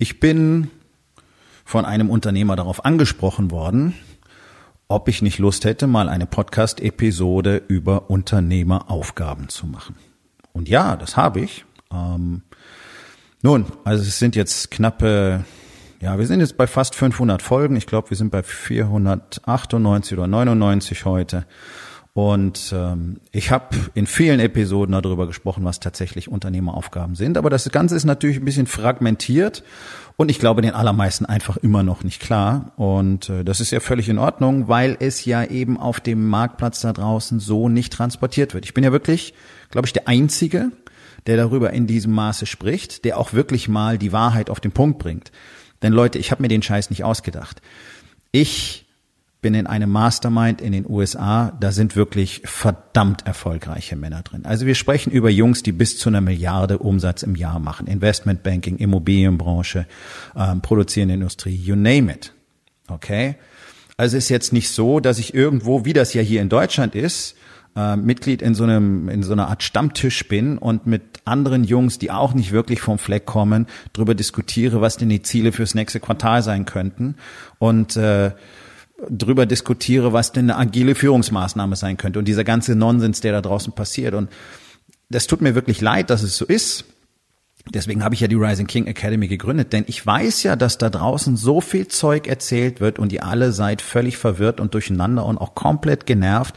Ich bin von einem Unternehmer darauf angesprochen worden, ob ich nicht Lust hätte, mal eine Podcast-Episode über Unternehmeraufgaben zu machen. Und ja, das habe ich. Ähm, nun, also es sind jetzt knappe, ja, wir sind jetzt bei fast 500 Folgen. Ich glaube, wir sind bei 498 oder 99 heute. Und ähm, ich habe in vielen Episoden darüber gesprochen, was tatsächlich Unternehmeraufgaben sind. Aber das Ganze ist natürlich ein bisschen fragmentiert und ich glaube den allermeisten einfach immer noch nicht klar. Und äh, das ist ja völlig in Ordnung, weil es ja eben auf dem Marktplatz da draußen so nicht transportiert wird. Ich bin ja wirklich, glaube ich, der Einzige, der darüber in diesem Maße spricht, der auch wirklich mal die Wahrheit auf den Punkt bringt. Denn Leute, ich habe mir den Scheiß nicht ausgedacht. Ich bin in einem Mastermind in den USA, da sind wirklich verdammt erfolgreiche Männer drin. Also wir sprechen über Jungs, die bis zu einer Milliarde Umsatz im Jahr machen. Investmentbanking, Immobilienbranche, ähm, produzierende Industrie, you name it. Okay? Also ist jetzt nicht so, dass ich irgendwo, wie das ja hier in Deutschland ist, äh, Mitglied in so einem in so einer Art Stammtisch bin und mit anderen Jungs, die auch nicht wirklich vom Fleck kommen, darüber diskutiere, was denn die Ziele fürs nächste Quartal sein könnten und äh, drüber diskutiere, was denn eine agile Führungsmaßnahme sein könnte und dieser ganze Nonsens, der da draußen passiert. Und das tut mir wirklich leid, dass es so ist. Deswegen habe ich ja die Rising King Academy gegründet, denn ich weiß ja, dass da draußen so viel Zeug erzählt wird und ihr alle seid völlig verwirrt und durcheinander und auch komplett genervt,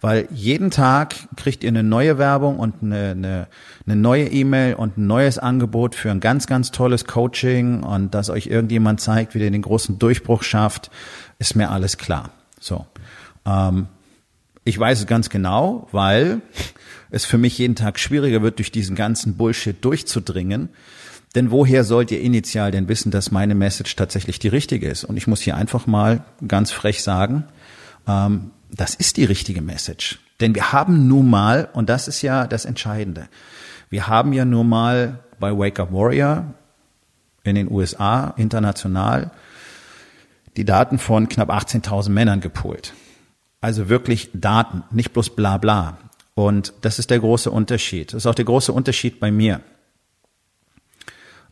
weil jeden Tag kriegt ihr eine neue Werbung und eine, eine, eine neue E-Mail und ein neues Angebot für ein ganz, ganz tolles Coaching und dass euch irgendjemand zeigt, wie ihr den großen Durchbruch schafft ist mir alles klar. So. Ähm, ich weiß es ganz genau, weil es für mich jeden Tag schwieriger wird, durch diesen ganzen Bullshit durchzudringen. Denn woher sollt ihr initial denn wissen, dass meine Message tatsächlich die richtige ist? Und ich muss hier einfach mal ganz frech sagen, ähm, das ist die richtige Message. Denn wir haben nun mal, und das ist ja das Entscheidende, wir haben ja nun mal bei Wake Up Warrior in den USA international die Daten von knapp 18.000 Männern gepoolt. Also wirklich Daten, nicht bloß bla bla. Und das ist der große Unterschied. Das ist auch der große Unterschied bei mir.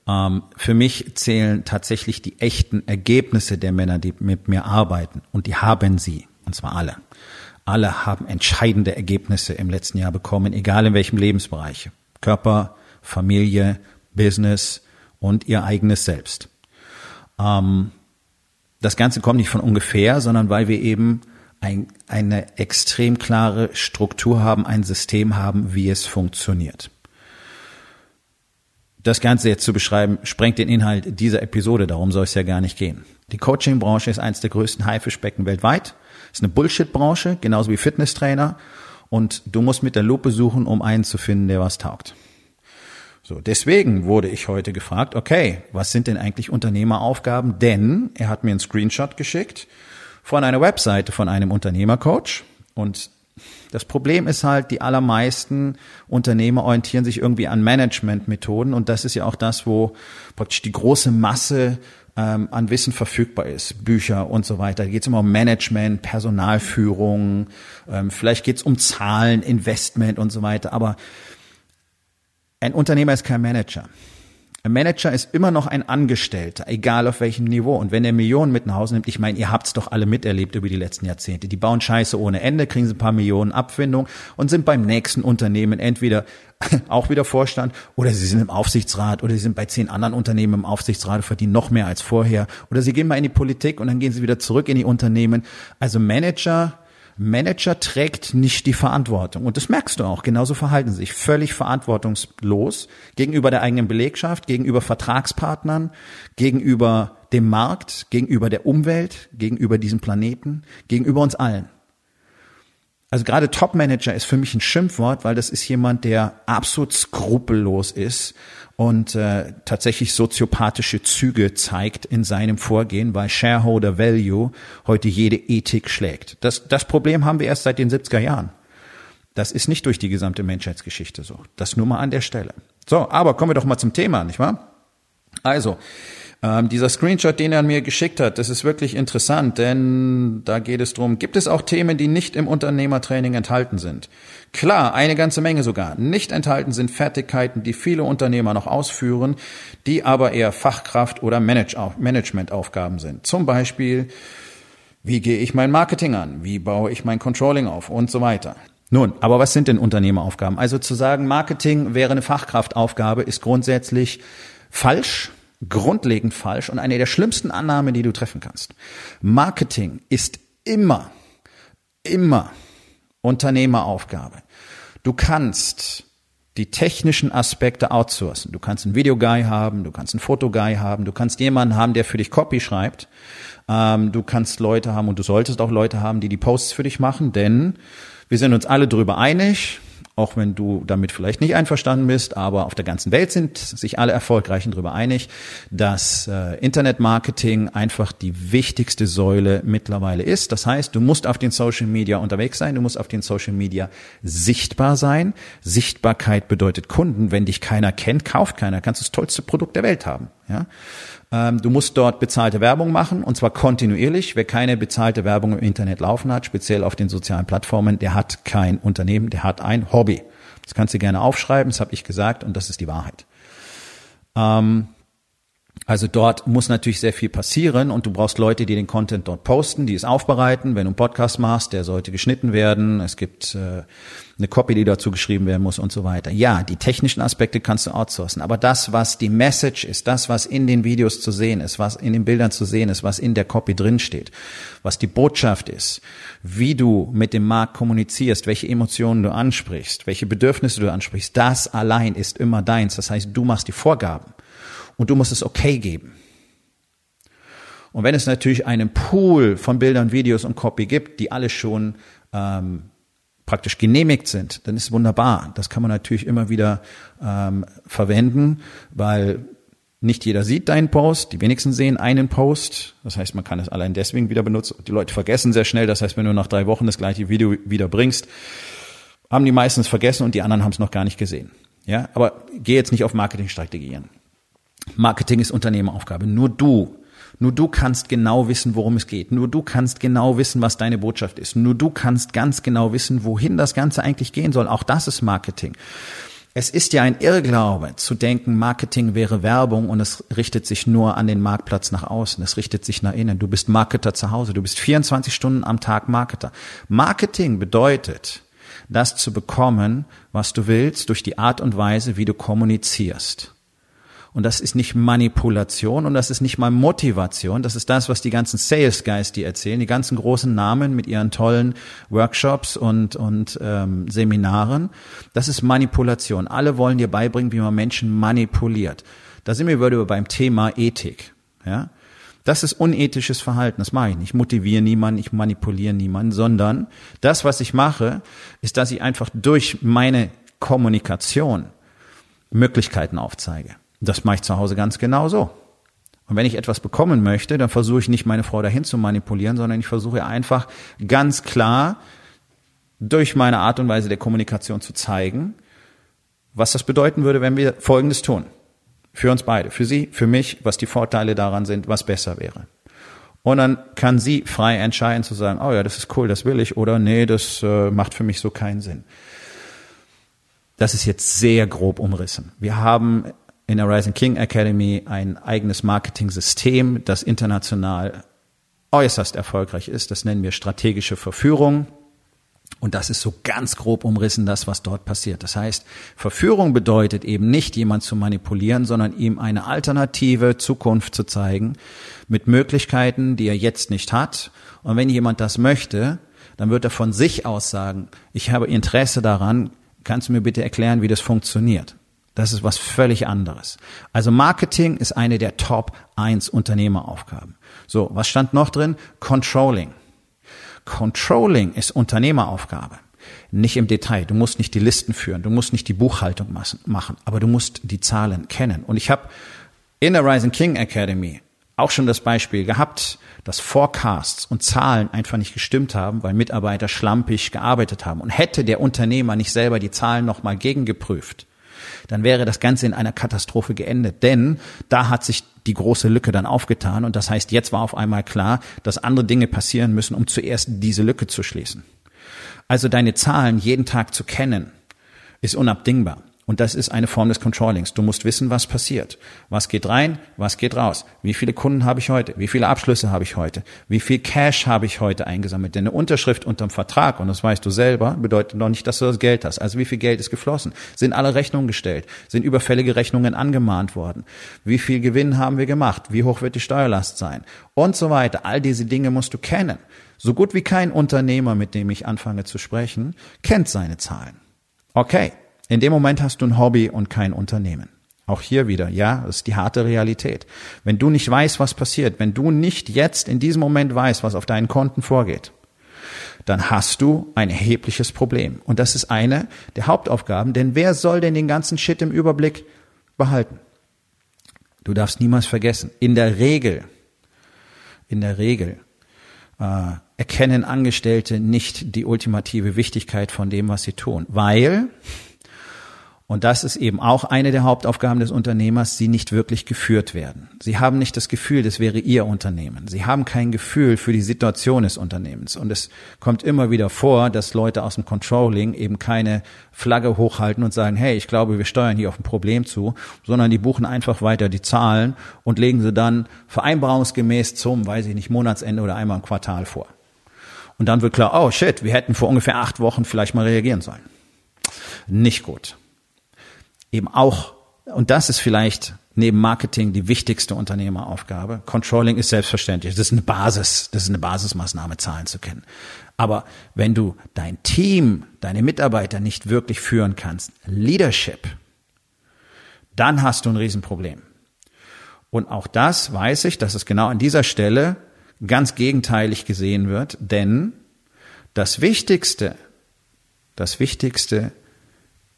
Ähm, für mich zählen tatsächlich die echten Ergebnisse der Männer, die mit mir arbeiten. Und die haben sie. Und zwar alle. Alle haben entscheidende Ergebnisse im letzten Jahr bekommen, egal in welchem Lebensbereich. Körper, Familie, Business und ihr eigenes Selbst. Ähm, das Ganze kommt nicht von ungefähr, sondern weil wir eben ein, eine extrem klare Struktur haben, ein System haben, wie es funktioniert. Das Ganze jetzt zu beschreiben, sprengt den Inhalt dieser Episode, darum soll es ja gar nicht gehen. Die Coaching-Branche ist eines der größten Haifischbecken weltweit, ist eine Bullshit-Branche, genauso wie Fitnesstrainer, und du musst mit der Lupe suchen, um einen zu finden, der was taugt. So, deswegen wurde ich heute gefragt, okay, was sind denn eigentlich Unternehmeraufgaben? Denn er hat mir einen Screenshot geschickt von einer Webseite von einem Unternehmercoach und das Problem ist halt, die allermeisten Unternehmer orientieren sich irgendwie an Managementmethoden und das ist ja auch das, wo praktisch die große Masse ähm, an Wissen verfügbar ist, Bücher und so weiter. Da geht es immer um Management, Personalführung, ähm, vielleicht geht es um Zahlen, Investment und so weiter, aber ein Unternehmer ist kein Manager. Ein Manager ist immer noch ein Angestellter, egal auf welchem Niveau. Und wenn er Millionen mit nach Hause nimmt, ich meine, ihr habt's doch alle miterlebt über die letzten Jahrzehnte. Die bauen Scheiße ohne Ende, kriegen sie ein paar Millionen Abfindung und sind beim nächsten Unternehmen entweder auch wieder Vorstand oder sie sind im Aufsichtsrat oder sie sind bei zehn anderen Unternehmen im Aufsichtsrat und verdienen noch mehr als vorher. Oder sie gehen mal in die Politik und dann gehen sie wieder zurück in die Unternehmen. Also Manager Manager trägt nicht die Verantwortung. Und das merkst du auch. Genauso verhalten sie sich völlig verantwortungslos gegenüber der eigenen Belegschaft, gegenüber Vertragspartnern, gegenüber dem Markt, gegenüber der Umwelt, gegenüber diesem Planeten, gegenüber uns allen. Also gerade Top-Manager ist für mich ein Schimpfwort, weil das ist jemand, der absolut skrupellos ist und äh, tatsächlich soziopathische Züge zeigt in seinem Vorgehen, weil Shareholder Value heute jede Ethik schlägt. Das, das Problem haben wir erst seit den 70er Jahren. Das ist nicht durch die gesamte Menschheitsgeschichte so. Das nur mal an der Stelle. So, aber kommen wir doch mal zum Thema, nicht wahr? Also, ähm, dieser Screenshot, den er mir geschickt hat, das ist wirklich interessant, denn da geht es drum. gibt es auch Themen, die nicht im Unternehmertraining enthalten sind? Klar, eine ganze Menge sogar. Nicht enthalten sind Fertigkeiten, die viele Unternehmer noch ausführen, die aber eher Fachkraft- oder Managementaufgaben sind. Zum Beispiel, wie gehe ich mein Marketing an? Wie baue ich mein Controlling auf? Und so weiter. Nun, aber was sind denn Unternehmeraufgaben? Also zu sagen, Marketing wäre eine Fachkraftaufgabe, ist grundsätzlich falsch grundlegend falsch und eine der schlimmsten Annahmen, die du treffen kannst. Marketing ist immer, immer Unternehmeraufgabe. Du kannst die technischen Aspekte outsourcen. Du kannst einen Videoguy haben, du kannst einen Fotoguy haben, du kannst jemanden haben, der für dich Copy schreibt. Ähm, du kannst Leute haben und du solltest auch Leute haben, die die Posts für dich machen, denn wir sind uns alle darüber einig, auch wenn du damit vielleicht nicht einverstanden bist, aber auf der ganzen Welt sind sich alle Erfolgreichen darüber einig, dass äh, Internetmarketing einfach die wichtigste Säule mittlerweile ist. Das heißt, du musst auf den Social Media unterwegs sein, du musst auf den Social Media sichtbar sein. Sichtbarkeit bedeutet Kunden. Wenn dich keiner kennt, kauft keiner, kannst du das tollste Produkt der Welt haben. Ja? Ähm, du musst dort bezahlte Werbung machen und zwar kontinuierlich. Wer keine bezahlte Werbung im Internet laufen hat, speziell auf den sozialen Plattformen, der hat kein Unternehmen, der hat ein Hobby. Das kannst du gerne aufschreiben, das habe ich gesagt und das ist die Wahrheit. Ähm, also dort muss natürlich sehr viel passieren und du brauchst Leute, die den Content dort posten, die es aufbereiten. Wenn du einen Podcast machst, der sollte geschnitten werden. Es gibt äh, eine Copy, die dazu geschrieben werden muss und so weiter. Ja, die technischen Aspekte kannst du outsourcen, aber das, was die Message ist, das, was in den Videos zu sehen ist, was in den Bildern zu sehen ist, was in der Copy drinsteht, was die Botschaft ist, wie du mit dem Markt kommunizierst, welche Emotionen du ansprichst, welche Bedürfnisse du ansprichst, das allein ist immer deins. Das heißt, du machst die Vorgaben und du musst es okay geben. Und wenn es natürlich einen Pool von Bildern, Videos und Copy gibt, die alle schon ähm, praktisch genehmigt sind, dann ist es wunderbar. Das kann man natürlich immer wieder ähm, verwenden, weil nicht jeder sieht deinen Post, die wenigsten sehen einen Post. Das heißt, man kann es allein deswegen wieder benutzen. Die Leute vergessen sehr schnell. Das heißt, wenn du nach drei Wochen das gleiche Video wieder bringst, haben die meistens vergessen und die anderen haben es noch gar nicht gesehen. Ja, aber geh jetzt nicht auf Marketingstrategien. Marketing ist Unternehmeraufgabe. Nur du, nur du kannst genau wissen, worum es geht. Nur du kannst genau wissen, was deine Botschaft ist. Nur du kannst ganz genau wissen, wohin das Ganze eigentlich gehen soll. Auch das ist Marketing. Es ist ja ein Irrglaube zu denken, Marketing wäre Werbung und es richtet sich nur an den Marktplatz nach außen. Es richtet sich nach innen. Du bist Marketer zu Hause. Du bist 24 Stunden am Tag Marketer. Marketing bedeutet, das zu bekommen, was du willst, durch die Art und Weise, wie du kommunizierst. Und das ist nicht Manipulation und das ist nicht mal Motivation. Das ist das, was die ganzen Sales Guys die erzählen. Die ganzen großen Namen mit ihren tollen Workshops und, und ähm, Seminaren. Das ist Manipulation. Alle wollen dir beibringen, wie man Menschen manipuliert. Da sind wir wieder beim Thema Ethik. Ja? Das ist unethisches Verhalten, das mache ich nicht. Ich motiviere niemanden, ich manipuliere niemanden, sondern das, was ich mache, ist, dass ich einfach durch meine Kommunikation Möglichkeiten aufzeige. Das mache ich zu Hause ganz genau so. Und wenn ich etwas bekommen möchte, dann versuche ich nicht meine Frau dahin zu manipulieren, sondern ich versuche einfach ganz klar durch meine Art und Weise der Kommunikation zu zeigen, was das bedeuten würde, wenn wir Folgendes tun. Für uns beide, für sie, für mich, was die Vorteile daran sind, was besser wäre. Und dann kann sie frei entscheiden zu sagen, oh ja, das ist cool, das will ich, oder nee, das äh, macht für mich so keinen Sinn. Das ist jetzt sehr grob umrissen. Wir haben in der Rising King Academy ein eigenes Marketing-System, das international äußerst erfolgreich ist. Das nennen wir strategische Verführung. Und das ist so ganz grob umrissen das, was dort passiert. Das heißt, Verführung bedeutet eben nicht, jemand zu manipulieren, sondern ihm eine alternative Zukunft zu zeigen mit Möglichkeiten, die er jetzt nicht hat. Und wenn jemand das möchte, dann wird er von sich aus sagen, ich habe Interesse daran, kannst du mir bitte erklären, wie das funktioniert? Das ist was völlig anderes. Also Marketing ist eine der Top 1 Unternehmeraufgaben. So, was stand noch drin? Controlling. Controlling ist Unternehmeraufgabe. Nicht im Detail. Du musst nicht die Listen führen, du musst nicht die Buchhaltung machen, aber du musst die Zahlen kennen. Und ich habe in der Rising King Academy auch schon das Beispiel gehabt, dass Forecasts und Zahlen einfach nicht gestimmt haben, weil Mitarbeiter schlampig gearbeitet haben. Und hätte der Unternehmer nicht selber die Zahlen nochmal gegengeprüft, dann wäre das Ganze in einer Katastrophe geendet. Denn da hat sich die große Lücke dann aufgetan. Und das heißt, jetzt war auf einmal klar, dass andere Dinge passieren müssen, um zuerst diese Lücke zu schließen. Also deine Zahlen jeden Tag zu kennen, ist unabdingbar. Und das ist eine Form des Controllings. Du musst wissen, was passiert. Was geht rein, was geht raus? Wie viele Kunden habe ich heute? Wie viele Abschlüsse habe ich heute? Wie viel Cash habe ich heute eingesammelt? Denn eine Unterschrift unterm Vertrag, und das weißt du selber, bedeutet noch nicht, dass du das Geld hast. Also wie viel Geld ist geflossen? Sind alle Rechnungen gestellt? Sind überfällige Rechnungen angemahnt worden? Wie viel Gewinn haben wir gemacht? Wie hoch wird die Steuerlast sein? Und so weiter. All diese Dinge musst du kennen. So gut wie kein Unternehmer, mit dem ich anfange zu sprechen, kennt seine Zahlen. Okay. In dem Moment hast du ein Hobby und kein Unternehmen. Auch hier wieder, ja, das ist die harte Realität. Wenn du nicht weißt, was passiert, wenn du nicht jetzt in diesem Moment weißt, was auf deinen Konten vorgeht, dann hast du ein erhebliches Problem. Und das ist eine der Hauptaufgaben, denn wer soll denn den ganzen Shit im Überblick behalten? Du darfst niemals vergessen, in der Regel, in der Regel äh, erkennen Angestellte nicht die ultimative Wichtigkeit von dem, was sie tun, weil und das ist eben auch eine der Hauptaufgaben des Unternehmers, sie nicht wirklich geführt werden. Sie haben nicht das Gefühl, das wäre ihr Unternehmen. Sie haben kein Gefühl für die Situation des Unternehmens. Und es kommt immer wieder vor, dass Leute aus dem Controlling eben keine Flagge hochhalten und sagen, hey, ich glaube, wir steuern hier auf ein Problem zu, sondern die buchen einfach weiter die Zahlen und legen sie dann vereinbarungsgemäß zum, weiß ich nicht, Monatsende oder einmal im Quartal vor. Und dann wird klar, oh shit, wir hätten vor ungefähr acht Wochen vielleicht mal reagieren sollen. Nicht gut eben auch, und das ist vielleicht neben Marketing die wichtigste Unternehmeraufgabe. Controlling ist selbstverständlich. Das ist eine Basis, das ist eine Basismaßnahme, Zahlen zu kennen. Aber wenn du dein Team, deine Mitarbeiter nicht wirklich führen kannst, Leadership, dann hast du ein Riesenproblem. Und auch das weiß ich, dass es genau an dieser Stelle ganz gegenteilig gesehen wird, denn das Wichtigste, das Wichtigste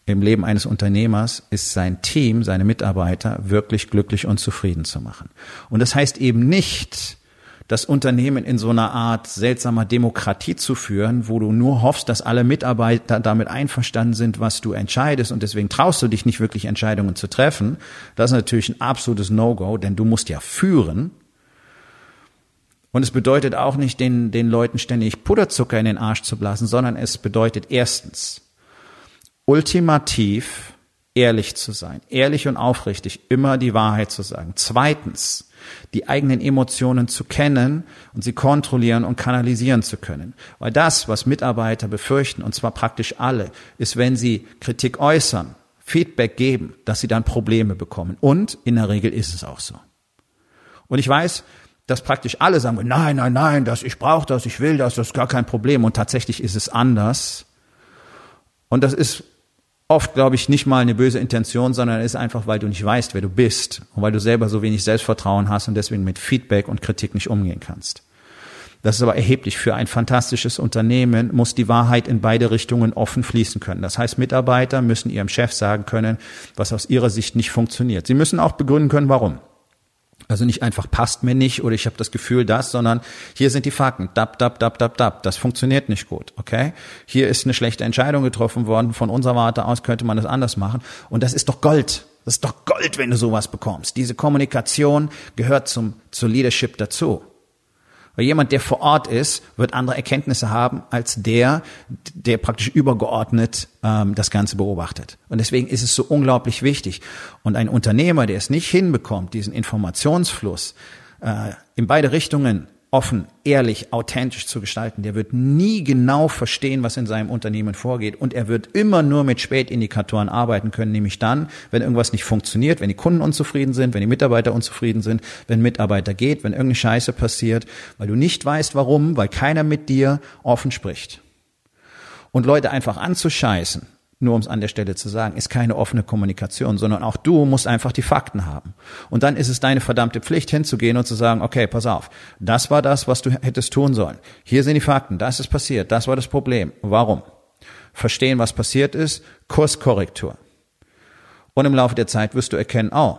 im Leben eines Unternehmers ist sein Team, seine Mitarbeiter wirklich glücklich und zufrieden zu machen. Und das heißt eben nicht, das Unternehmen in so einer Art seltsamer Demokratie zu führen, wo du nur hoffst, dass alle Mitarbeiter damit einverstanden sind, was du entscheidest und deswegen traust du dich nicht wirklich Entscheidungen zu treffen. Das ist natürlich ein absolutes No-Go, denn du musst ja führen. Und es bedeutet auch nicht, den, den Leuten ständig Puderzucker in den Arsch zu blasen, sondern es bedeutet erstens, ultimativ ehrlich zu sein, ehrlich und aufrichtig, immer die Wahrheit zu sagen. Zweitens, die eigenen Emotionen zu kennen und sie kontrollieren und kanalisieren zu können. Weil das, was Mitarbeiter befürchten, und zwar praktisch alle, ist, wenn sie Kritik äußern, Feedback geben, dass sie dann Probleme bekommen. Und in der Regel ist es auch so. Und ich weiß, dass praktisch alle sagen, nein, nein, nein, das, ich brauche das, ich will das, das ist gar kein Problem. Und tatsächlich ist es anders. Und das ist oft, glaube ich, nicht mal eine böse Intention, sondern es ist einfach, weil du nicht weißt, wer du bist und weil du selber so wenig Selbstvertrauen hast und deswegen mit Feedback und Kritik nicht umgehen kannst. Das ist aber erheblich. Für ein fantastisches Unternehmen muss die Wahrheit in beide Richtungen offen fließen können. Das heißt, Mitarbeiter müssen ihrem Chef sagen können, was aus ihrer Sicht nicht funktioniert. Sie müssen auch begründen können, warum. Also nicht einfach passt mir nicht oder ich habe das Gefühl das, sondern hier sind die Fakten. Dab, dab, dab, dab, dab. Das funktioniert nicht gut, okay? Hier ist eine schlechte Entscheidung getroffen worden. Von unserer Warte aus könnte man das anders machen. Und das ist doch Gold. Das ist doch Gold, wenn du sowas bekommst. Diese Kommunikation gehört zum, zur Leadership dazu. Weil jemand, der vor Ort ist, wird andere Erkenntnisse haben als der, der praktisch übergeordnet ähm, das Ganze beobachtet. Und deswegen ist es so unglaublich wichtig. Und ein Unternehmer, der es nicht hinbekommt, diesen Informationsfluss äh, in beide Richtungen offen, ehrlich, authentisch zu gestalten. Der wird nie genau verstehen, was in seinem Unternehmen vorgeht. Und er wird immer nur mit Spätindikatoren arbeiten können, nämlich dann, wenn irgendwas nicht funktioniert, wenn die Kunden unzufrieden sind, wenn die Mitarbeiter unzufrieden sind, wenn Mitarbeiter geht, wenn irgendeine Scheiße passiert, weil du nicht weißt, warum, weil keiner mit dir offen spricht. Und Leute einfach anzuscheißen, nur um es an der Stelle zu sagen, ist keine offene Kommunikation, sondern auch du musst einfach die Fakten haben. Und dann ist es deine verdammte Pflicht hinzugehen und zu sagen, okay, pass auf, das war das, was du hättest tun sollen. Hier sind die Fakten, das ist passiert, das war das Problem. Warum? Verstehen, was passiert ist, Kurskorrektur. Und im Laufe der Zeit wirst du erkennen, oh,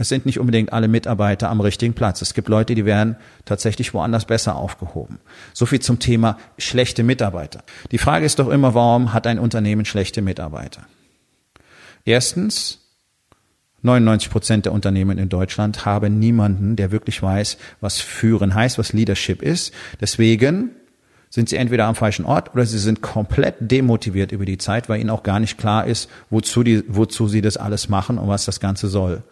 es sind nicht unbedingt alle Mitarbeiter am richtigen Platz. Es gibt Leute, die werden tatsächlich woanders besser aufgehoben. So viel zum Thema schlechte Mitarbeiter. Die Frage ist doch immer, warum hat ein Unternehmen schlechte Mitarbeiter? Erstens, 99 Prozent der Unternehmen in Deutschland haben niemanden, der wirklich weiß, was Führen heißt, was Leadership ist. Deswegen sind sie entweder am falschen Ort oder sie sind komplett demotiviert über die Zeit, weil ihnen auch gar nicht klar ist, wozu, die, wozu sie das alles machen und was das Ganze soll.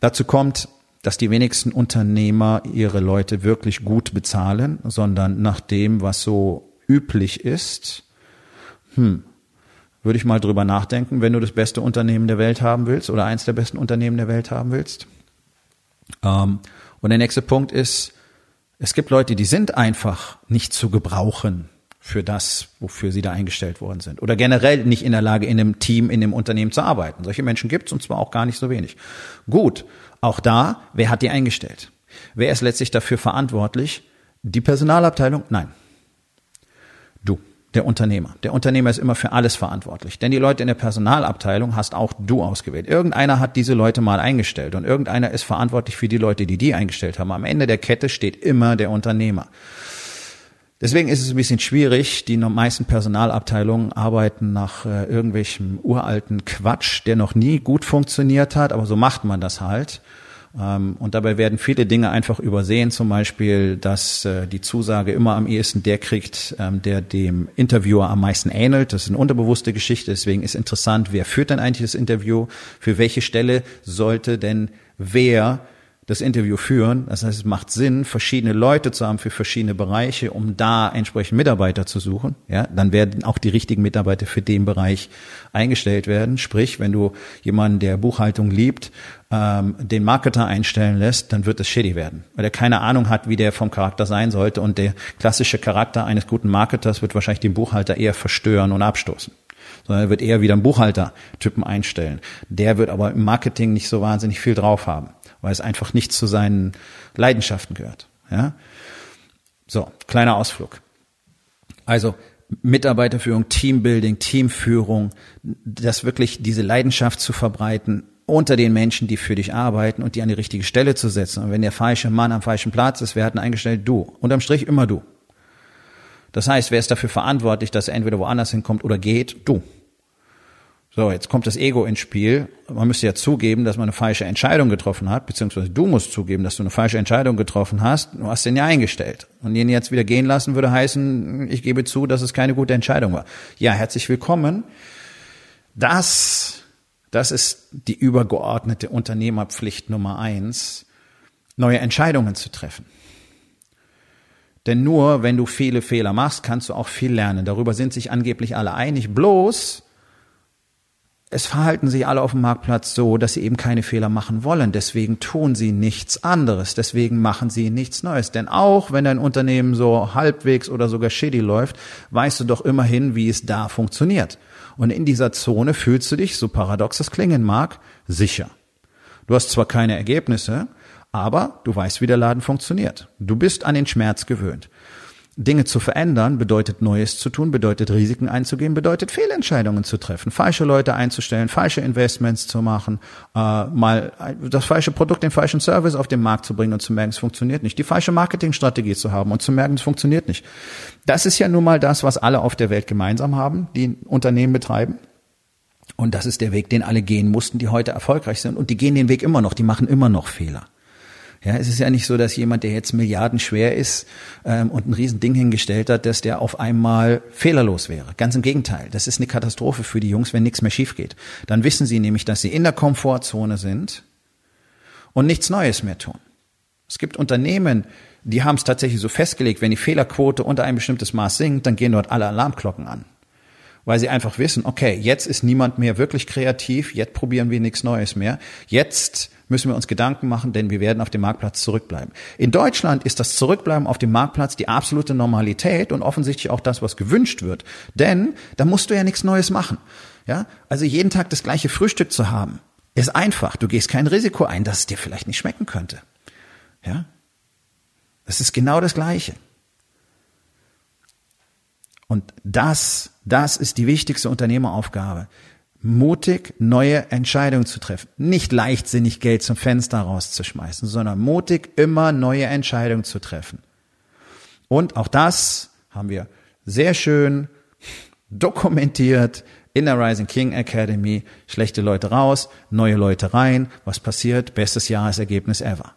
Dazu kommt, dass die wenigsten Unternehmer ihre Leute wirklich gut bezahlen, sondern nach dem, was so üblich ist. Hm, würde ich mal drüber nachdenken, wenn du das beste Unternehmen der Welt haben willst oder eins der besten Unternehmen der Welt haben willst. Ähm, und der nächste Punkt ist, es gibt Leute, die sind einfach nicht zu gebrauchen für das, wofür sie da eingestellt worden sind. Oder generell nicht in der Lage, in einem Team, in einem Unternehmen zu arbeiten. Solche Menschen gibt es und zwar auch gar nicht so wenig. Gut, auch da, wer hat die eingestellt? Wer ist letztlich dafür verantwortlich? Die Personalabteilung? Nein. Du, der Unternehmer. Der Unternehmer ist immer für alles verantwortlich. Denn die Leute in der Personalabteilung hast auch du ausgewählt. Irgendeiner hat diese Leute mal eingestellt und irgendeiner ist verantwortlich für die Leute, die die eingestellt haben. Am Ende der Kette steht immer der Unternehmer. Deswegen ist es ein bisschen schwierig. Die meisten Personalabteilungen arbeiten nach äh, irgendwelchem uralten Quatsch, der noch nie gut funktioniert hat, aber so macht man das halt. Ähm, und dabei werden viele Dinge einfach übersehen, zum Beispiel, dass äh, die Zusage immer am ehesten der kriegt, ähm, der dem Interviewer am meisten ähnelt. Das ist eine unterbewusste Geschichte. Deswegen ist interessant, wer führt denn eigentlich das Interview? Für welche Stelle sollte denn wer das Interview führen. Das heißt, es macht Sinn, verschiedene Leute zu haben für verschiedene Bereiche, um da entsprechend Mitarbeiter zu suchen. Ja, dann werden auch die richtigen Mitarbeiter für den Bereich eingestellt werden. Sprich, wenn du jemanden, der Buchhaltung liebt, ähm, den Marketer einstellen lässt, dann wird es shitty werden, weil er keine Ahnung hat, wie der vom Charakter sein sollte. Und der klassische Charakter eines guten Marketers wird wahrscheinlich den Buchhalter eher verstören und abstoßen sondern er wird eher wieder einen Buchhalter-Typen einstellen. Der wird aber im Marketing nicht so wahnsinnig viel drauf haben weil es einfach nicht zu seinen Leidenschaften gehört. Ja? So, kleiner Ausflug. Also Mitarbeiterführung, Teambuilding, Teamführung, das wirklich diese Leidenschaft zu verbreiten unter den Menschen, die für dich arbeiten und die an die richtige Stelle zu setzen. Und wenn der falsche Mann am falschen Platz ist, wer hat ihn eingestellt? Du. Unterm Strich immer du. Das heißt, wer ist dafür verantwortlich, dass er entweder woanders hinkommt oder geht? Du. So, jetzt kommt das Ego ins Spiel. Man müsste ja zugeben, dass man eine falsche Entscheidung getroffen hat, beziehungsweise du musst zugeben, dass du eine falsche Entscheidung getroffen hast. Du hast den ja eingestellt. Und ihn jetzt wieder gehen lassen würde heißen, ich gebe zu, dass es keine gute Entscheidung war. Ja, herzlich willkommen. Das, das ist die übergeordnete Unternehmerpflicht Nummer eins, neue Entscheidungen zu treffen. Denn nur wenn du viele Fehler machst, kannst du auch viel lernen. Darüber sind sich angeblich alle einig. Bloß, es verhalten sich alle auf dem Marktplatz so, dass sie eben keine Fehler machen wollen. Deswegen tun sie nichts anderes. Deswegen machen sie nichts Neues. Denn auch wenn dein Unternehmen so halbwegs oder sogar shitty läuft, weißt du doch immerhin, wie es da funktioniert. Und in dieser Zone fühlst du dich, so paradox das klingen mag, sicher. Du hast zwar keine Ergebnisse, aber du weißt, wie der Laden funktioniert. Du bist an den Schmerz gewöhnt. Dinge zu verändern bedeutet Neues zu tun, bedeutet Risiken einzugehen, bedeutet Fehlentscheidungen zu treffen, falsche Leute einzustellen, falsche Investments zu machen, äh, mal das falsche Produkt, den falschen Service auf den Markt zu bringen und zu merken, es funktioniert nicht, die falsche Marketingstrategie zu haben und zu merken, es funktioniert nicht. Das ist ja nun mal das, was alle auf der Welt gemeinsam haben, die Unternehmen betreiben. Und das ist der Weg, den alle gehen mussten, die heute erfolgreich sind. Und die gehen den Weg immer noch, die machen immer noch Fehler. Ja, es ist ja nicht so, dass jemand, der jetzt milliardenschwer ist ähm, und ein Riesending hingestellt hat, dass der auf einmal fehlerlos wäre. Ganz im Gegenteil. Das ist eine Katastrophe für die Jungs, wenn nichts mehr schief geht. Dann wissen sie nämlich, dass sie in der Komfortzone sind und nichts Neues mehr tun. Es gibt Unternehmen, die haben es tatsächlich so festgelegt, wenn die Fehlerquote unter ein bestimmtes Maß sinkt, dann gehen dort alle Alarmglocken an. Weil sie einfach wissen, okay, jetzt ist niemand mehr wirklich kreativ, jetzt probieren wir nichts Neues mehr, jetzt müssen wir uns Gedanken machen, denn wir werden auf dem Marktplatz zurückbleiben. In Deutschland ist das Zurückbleiben auf dem Marktplatz die absolute Normalität und offensichtlich auch das, was gewünscht wird. Denn da musst du ja nichts Neues machen. Ja, also jeden Tag das gleiche Frühstück zu haben, ist einfach. Du gehst kein Risiko ein, dass es dir vielleicht nicht schmecken könnte. Ja, das ist genau das Gleiche. Und das, das ist die wichtigste Unternehmeraufgabe mutig neue Entscheidungen zu treffen. Nicht leichtsinnig Geld zum Fenster rauszuschmeißen, sondern mutig immer neue Entscheidungen zu treffen. Und auch das haben wir sehr schön dokumentiert in der Rising King Academy. Schlechte Leute raus, neue Leute rein. Was passiert? Bestes Jahresergebnis ever.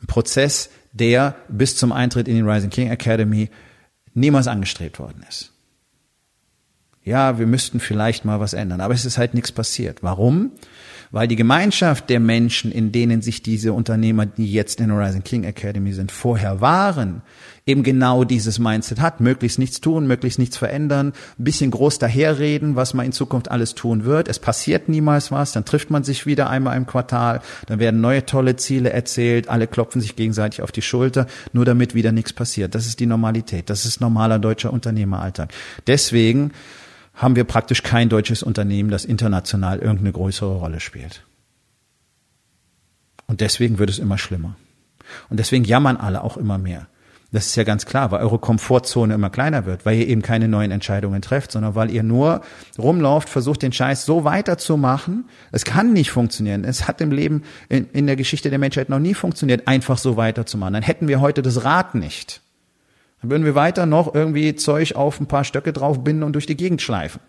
Ein Prozess, der bis zum Eintritt in die Rising King Academy niemals angestrebt worden ist ja, wir müssten vielleicht mal was ändern. Aber es ist halt nichts passiert. Warum? Weil die Gemeinschaft der Menschen, in denen sich diese Unternehmer, die jetzt in Horizon King Academy sind, vorher waren, eben genau dieses Mindset hat. Möglichst nichts tun, möglichst nichts verändern, ein bisschen groß daherreden, was man in Zukunft alles tun wird. Es passiert niemals was, dann trifft man sich wieder einmal im Quartal, dann werden neue tolle Ziele erzählt, alle klopfen sich gegenseitig auf die Schulter, nur damit wieder nichts passiert. Das ist die Normalität, das ist normaler deutscher Unternehmeralltag. Deswegen haben wir praktisch kein deutsches Unternehmen, das international irgendeine größere Rolle spielt. Und deswegen wird es immer schlimmer. Und deswegen jammern alle auch immer mehr. Das ist ja ganz klar, weil eure Komfortzone immer kleiner wird, weil ihr eben keine neuen Entscheidungen trefft, sondern weil ihr nur rumlauft, versucht den Scheiß so weiterzumachen. Es kann nicht funktionieren. Es hat im Leben, in, in der Geschichte der Menschheit noch nie funktioniert, einfach so weiterzumachen. Dann hätten wir heute das Rad nicht. Dann würden wir weiter noch irgendwie Zeug auf ein paar Stöcke draufbinden und durch die Gegend schleifen.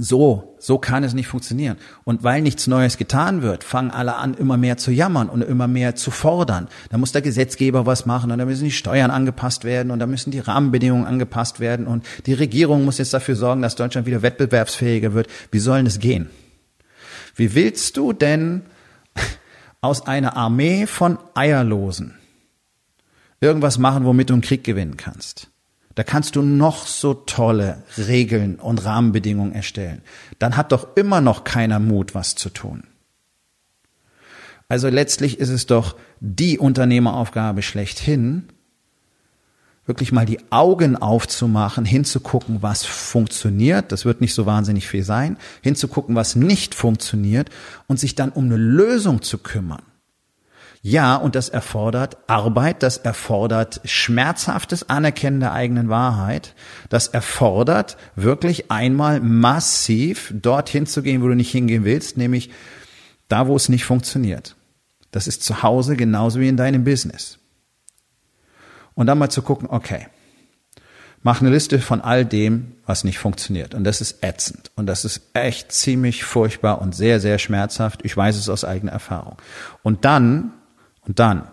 So, so kann es nicht funktionieren. Und weil nichts Neues getan wird, fangen alle an, immer mehr zu jammern und immer mehr zu fordern. Da muss der Gesetzgeber was machen und da müssen die Steuern angepasst werden und da müssen die Rahmenbedingungen angepasst werden und die Regierung muss jetzt dafür sorgen, dass Deutschland wieder wettbewerbsfähiger wird. Wie soll es gehen? Wie willst du denn aus einer Armee von Eierlosen irgendwas machen, womit du einen Krieg gewinnen kannst. Da kannst du noch so tolle Regeln und Rahmenbedingungen erstellen. Dann hat doch immer noch keiner Mut, was zu tun. Also letztlich ist es doch die Unternehmeraufgabe schlechthin, wirklich mal die Augen aufzumachen, hinzugucken, was funktioniert, das wird nicht so wahnsinnig viel sein, hinzugucken, was nicht funktioniert und sich dann um eine Lösung zu kümmern. Ja, und das erfordert Arbeit, das erfordert schmerzhaftes Anerkennen der eigenen Wahrheit, das erfordert wirklich einmal massiv dorthin zu gehen, wo du nicht hingehen willst, nämlich da, wo es nicht funktioniert. Das ist zu Hause genauso wie in deinem Business. Und dann mal zu gucken, okay, mach eine Liste von all dem, was nicht funktioniert. Und das ist ätzend. Und das ist echt ziemlich furchtbar und sehr, sehr schmerzhaft. Ich weiß es aus eigener Erfahrung. Und dann und dann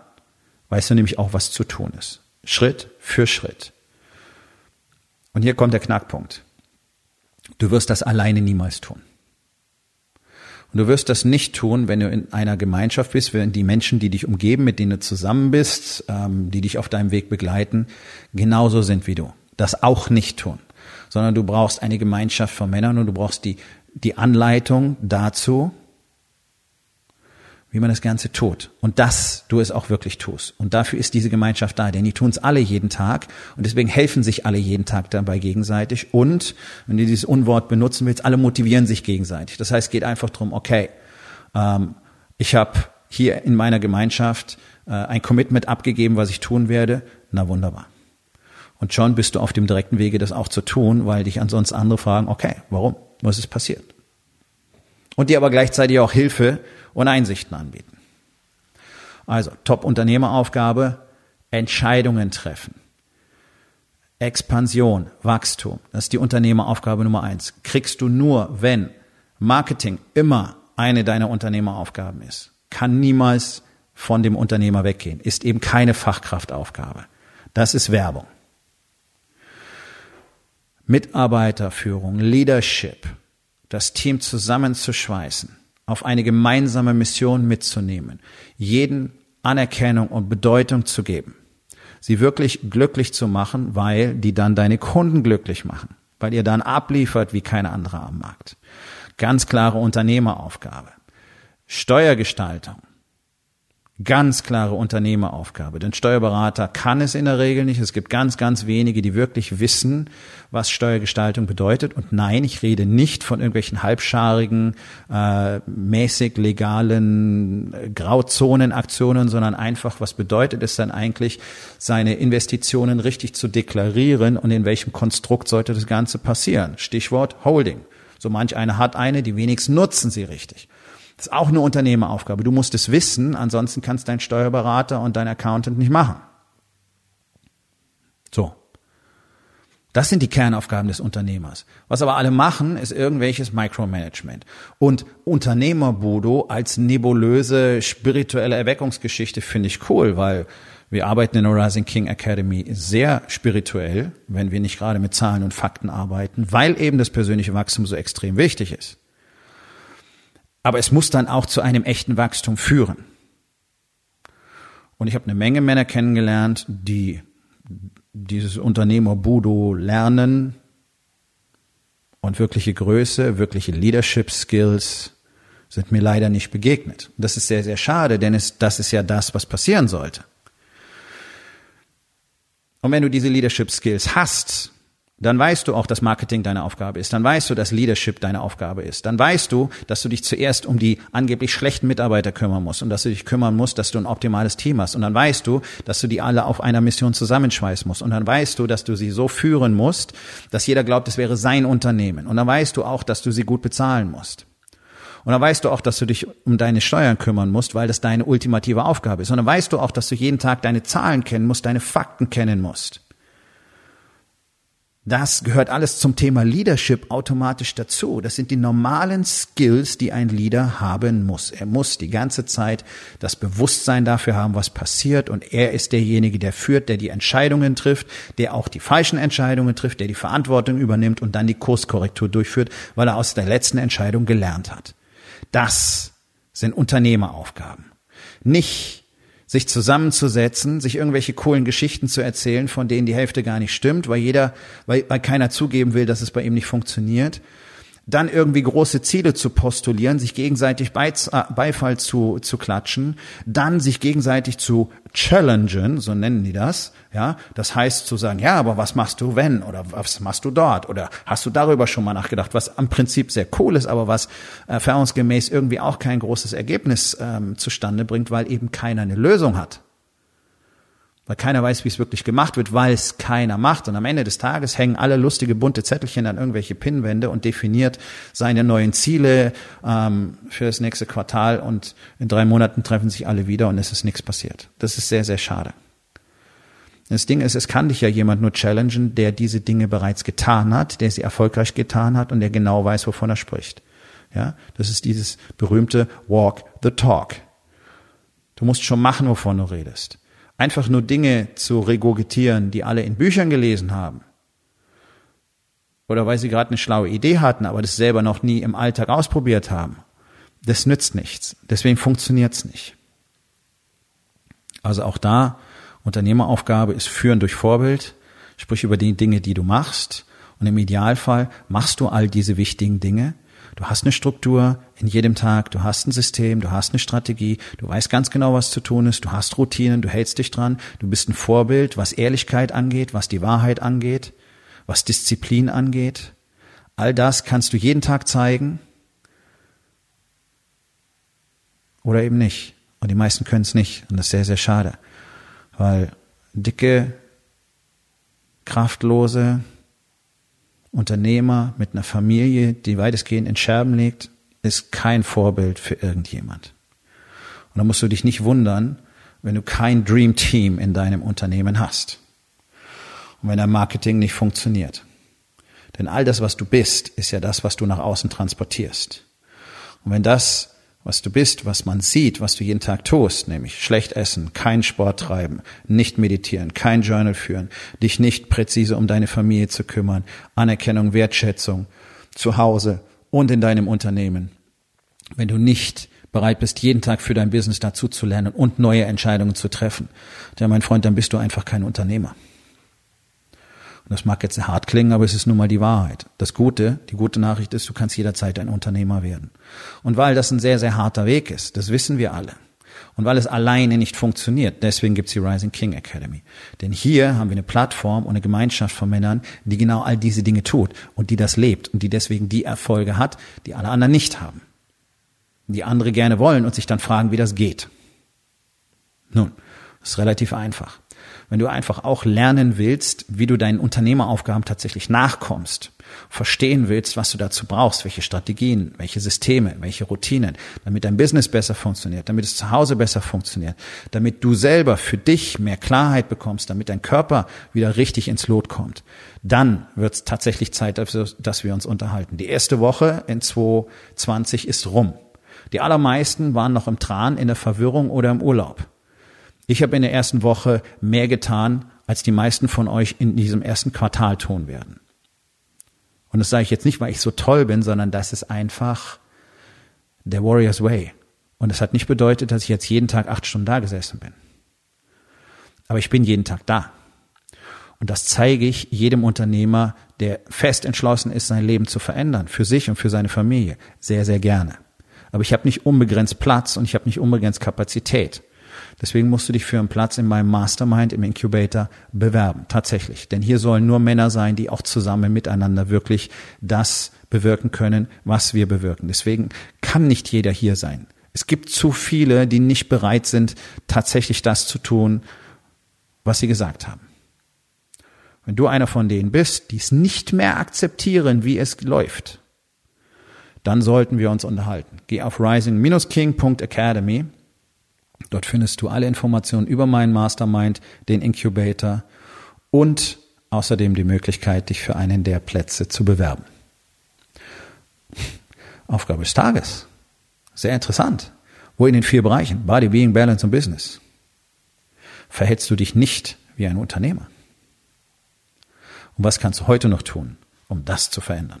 weißt du nämlich auch, was zu tun ist. Schritt für Schritt. Und hier kommt der Knackpunkt. Du wirst das alleine niemals tun. Und du wirst das nicht tun, wenn du in einer Gemeinschaft bist, wenn die Menschen, die dich umgeben, mit denen du zusammen bist, ähm, die dich auf deinem Weg begleiten, genauso sind wie du. Das auch nicht tun. Sondern du brauchst eine Gemeinschaft von Männern und du brauchst die, die Anleitung dazu, wie man das Ganze tut. Und dass du es auch wirklich tust. Und dafür ist diese Gemeinschaft da, denn die tun es alle jeden Tag und deswegen helfen sich alle jeden Tag dabei gegenseitig. Und, wenn du dieses Unwort benutzen willst, alle motivieren sich gegenseitig. Das heißt, es geht einfach drum, okay, ähm, ich habe hier in meiner Gemeinschaft äh, ein Commitment abgegeben, was ich tun werde. Na wunderbar. Und schon bist du auf dem direkten Wege, das auch zu tun, weil dich ansonsten andere fragen, okay, warum? Was ist passiert? Und dir aber gleichzeitig auch Hilfe und Einsichten anbieten. Also Top-Unternehmeraufgabe, Entscheidungen treffen. Expansion, Wachstum, das ist die Unternehmeraufgabe Nummer eins. Kriegst du nur, wenn Marketing immer eine deiner Unternehmeraufgaben ist. Kann niemals von dem Unternehmer weggehen. Ist eben keine Fachkraftaufgabe. Das ist Werbung. Mitarbeiterführung, Leadership, das Team zusammenzuschweißen, auf eine gemeinsame Mission mitzunehmen, jeden Anerkennung und Bedeutung zu geben, sie wirklich glücklich zu machen, weil die dann deine Kunden glücklich machen, weil ihr dann abliefert wie keine andere am Markt. Ganz klare Unternehmeraufgabe. Steuergestaltung. Ganz klare Unternehmeraufgabe. Denn Steuerberater kann es in der Regel nicht. Es gibt ganz, ganz wenige, die wirklich wissen, was Steuergestaltung bedeutet. Und nein, ich rede nicht von irgendwelchen halbscharigen, äh, mäßig legalen äh, Grauzonenaktionen, sondern einfach, was bedeutet es dann eigentlich, seine Investitionen richtig zu deklarieren und in welchem Konstrukt sollte das Ganze passieren. Stichwort Holding. So manch einer hat eine, die wenigsten nutzen sie richtig. Das ist auch eine Unternehmeraufgabe. Du musst es wissen, ansonsten kannst dein Steuerberater und dein Accountant nicht machen. So. Das sind die Kernaufgaben des Unternehmers. Was aber alle machen, ist irgendwelches Micromanagement. Und Unternehmerbudo als nebulöse spirituelle Erweckungsgeschichte finde ich cool, weil wir arbeiten in der Rising King Academy sehr spirituell, wenn wir nicht gerade mit Zahlen und Fakten arbeiten, weil eben das persönliche Wachstum so extrem wichtig ist. Aber es muss dann auch zu einem echten Wachstum führen. Und ich habe eine Menge Männer kennengelernt, die dieses Unternehmer Budo lernen und wirkliche Größe, wirkliche Leadership Skills sind mir leider nicht begegnet. Das ist sehr, sehr schade, denn es, das ist ja das, was passieren sollte. Und wenn du diese Leadership Skills hast, dann weißt du auch, dass Marketing deine Aufgabe ist. Dann weißt du, dass Leadership deine Aufgabe ist. Dann weißt du, dass du dich zuerst um die angeblich schlechten Mitarbeiter kümmern musst und dass du dich kümmern musst, dass du ein optimales Team hast. Und dann weißt du, dass du die alle auf einer Mission zusammenschweißen musst. Und dann weißt du, dass du sie so führen musst, dass jeder glaubt, es wäre sein Unternehmen. Und dann weißt du auch, dass du sie gut bezahlen musst. Und dann weißt du auch, dass du dich um deine Steuern kümmern musst, weil das deine ultimative Aufgabe ist. Und dann weißt du auch, dass du jeden Tag deine Zahlen kennen musst, deine Fakten kennen musst. Das gehört alles zum Thema Leadership automatisch dazu. Das sind die normalen Skills, die ein Leader haben muss. Er muss die ganze Zeit das Bewusstsein dafür haben, was passiert. Und er ist derjenige, der führt, der die Entscheidungen trifft, der auch die falschen Entscheidungen trifft, der die Verantwortung übernimmt und dann die Kurskorrektur durchführt, weil er aus der letzten Entscheidung gelernt hat. Das sind Unternehmeraufgaben. Nicht sich zusammenzusetzen, sich irgendwelche coolen Geschichten zu erzählen, von denen die Hälfte gar nicht stimmt, weil jeder, weil, weil keiner zugeben will, dass es bei ihm nicht funktioniert, dann irgendwie große Ziele zu postulieren, sich gegenseitig äh, Beifall zu, zu klatschen, dann sich gegenseitig zu challengen, so nennen die das, ja, das heißt zu sagen, ja, aber was machst du wenn? Oder was machst du dort? Oder hast du darüber schon mal nachgedacht, was am Prinzip sehr cool ist, aber was erfahrungsgemäß irgendwie auch kein großes Ergebnis ähm, zustande bringt, weil eben keiner eine Lösung hat weil keiner weiß, wie es wirklich gemacht wird, weil es keiner macht. Und am Ende des Tages hängen alle lustige bunte Zettelchen an irgendwelche Pinnwände und definiert seine neuen Ziele ähm, für das nächste Quartal und in drei Monaten treffen sich alle wieder und es ist nichts passiert. Das ist sehr, sehr schade. Das Ding ist, es kann dich ja jemand nur challengen, der diese Dinge bereits getan hat, der sie erfolgreich getan hat und der genau weiß, wovon er spricht. Ja, das ist dieses berühmte Walk the Talk. Du musst schon machen, wovon du redest einfach nur Dinge zu regurgitieren, die alle in Büchern gelesen haben, oder weil sie gerade eine schlaue Idee hatten, aber das selber noch nie im Alltag ausprobiert haben, das nützt nichts. Deswegen funktioniert's nicht. Also auch da, Unternehmeraufgabe ist führen durch Vorbild, sprich über die Dinge, die du machst. Und im Idealfall machst du all diese wichtigen Dinge Du hast eine Struktur in jedem Tag, du hast ein System, du hast eine Strategie, du weißt ganz genau, was zu tun ist, du hast Routinen, du hältst dich dran, du bist ein Vorbild, was Ehrlichkeit angeht, was die Wahrheit angeht, was Disziplin angeht. All das kannst du jeden Tag zeigen oder eben nicht. Und die meisten können es nicht. Und das ist sehr, sehr schade. Weil dicke, kraftlose, Unternehmer mit einer Familie, die weitestgehend in Scherben liegt, ist kein Vorbild für irgendjemand. Und da musst du dich nicht wundern, wenn du kein Dream Team in deinem Unternehmen hast. Und wenn dein Marketing nicht funktioniert. Denn all das, was du bist, ist ja das, was du nach außen transportierst. Und wenn das was du bist, was man sieht, was du jeden Tag tust, nämlich schlecht essen, kein Sport treiben, nicht meditieren, kein Journal führen, dich nicht präzise um deine Familie zu kümmern, Anerkennung, Wertschätzung zu Hause und in deinem Unternehmen. Wenn du nicht bereit bist, jeden Tag für dein Business dazu zu lernen und neue Entscheidungen zu treffen, ja, mein Freund, dann bist du einfach kein Unternehmer. Und das mag jetzt hart klingen, aber es ist nun mal die Wahrheit. Das Gute, die gute Nachricht ist, du kannst jederzeit ein Unternehmer werden. Und weil das ein sehr, sehr harter Weg ist, das wissen wir alle. Und weil es alleine nicht funktioniert, deswegen gibt's die Rising King Academy. Denn hier haben wir eine Plattform und eine Gemeinschaft von Männern, die genau all diese Dinge tut und die das lebt und die deswegen die Erfolge hat, die alle anderen nicht haben. Die andere gerne wollen und sich dann fragen, wie das geht. Nun, das ist relativ einfach wenn du einfach auch lernen willst, wie du deinen Unternehmeraufgaben tatsächlich nachkommst, verstehen willst, was du dazu brauchst, welche Strategien, welche Systeme, welche Routinen, damit dein Business besser funktioniert, damit es zu Hause besser funktioniert, damit du selber für dich mehr Klarheit bekommst, damit dein Körper wieder richtig ins Lot kommt, dann wird es tatsächlich Zeit, dass wir uns unterhalten. Die erste Woche in 2020 ist rum. Die allermeisten waren noch im Tran, in der Verwirrung oder im Urlaub. Ich habe in der ersten Woche mehr getan, als die meisten von euch in diesem ersten Quartal tun werden. Und das sage ich jetzt nicht, weil ich so toll bin, sondern das ist einfach der Warrior's Way. Und das hat nicht bedeutet, dass ich jetzt jeden Tag acht Stunden da gesessen bin. Aber ich bin jeden Tag da. Und das zeige ich jedem Unternehmer, der fest entschlossen ist, sein Leben zu verändern, für sich und für seine Familie, sehr, sehr gerne. Aber ich habe nicht unbegrenzt Platz und ich habe nicht unbegrenzt Kapazität. Deswegen musst du dich für einen Platz in meinem Mastermind im Incubator bewerben. Tatsächlich. Denn hier sollen nur Männer sein, die auch zusammen miteinander wirklich das bewirken können, was wir bewirken. Deswegen kann nicht jeder hier sein. Es gibt zu viele, die nicht bereit sind, tatsächlich das zu tun, was sie gesagt haben. Wenn du einer von denen bist, die es nicht mehr akzeptieren, wie es läuft, dann sollten wir uns unterhalten. Geh auf rising-king.academy Dort findest du alle Informationen über meinen Mastermind, den Incubator und außerdem die Möglichkeit, dich für einen der Plätze zu bewerben. Aufgabe des Tages. Sehr interessant. Wo in den vier Bereichen Body, Being, Balance und Business verhältst du dich nicht wie ein Unternehmer? Und was kannst du heute noch tun, um das zu verändern?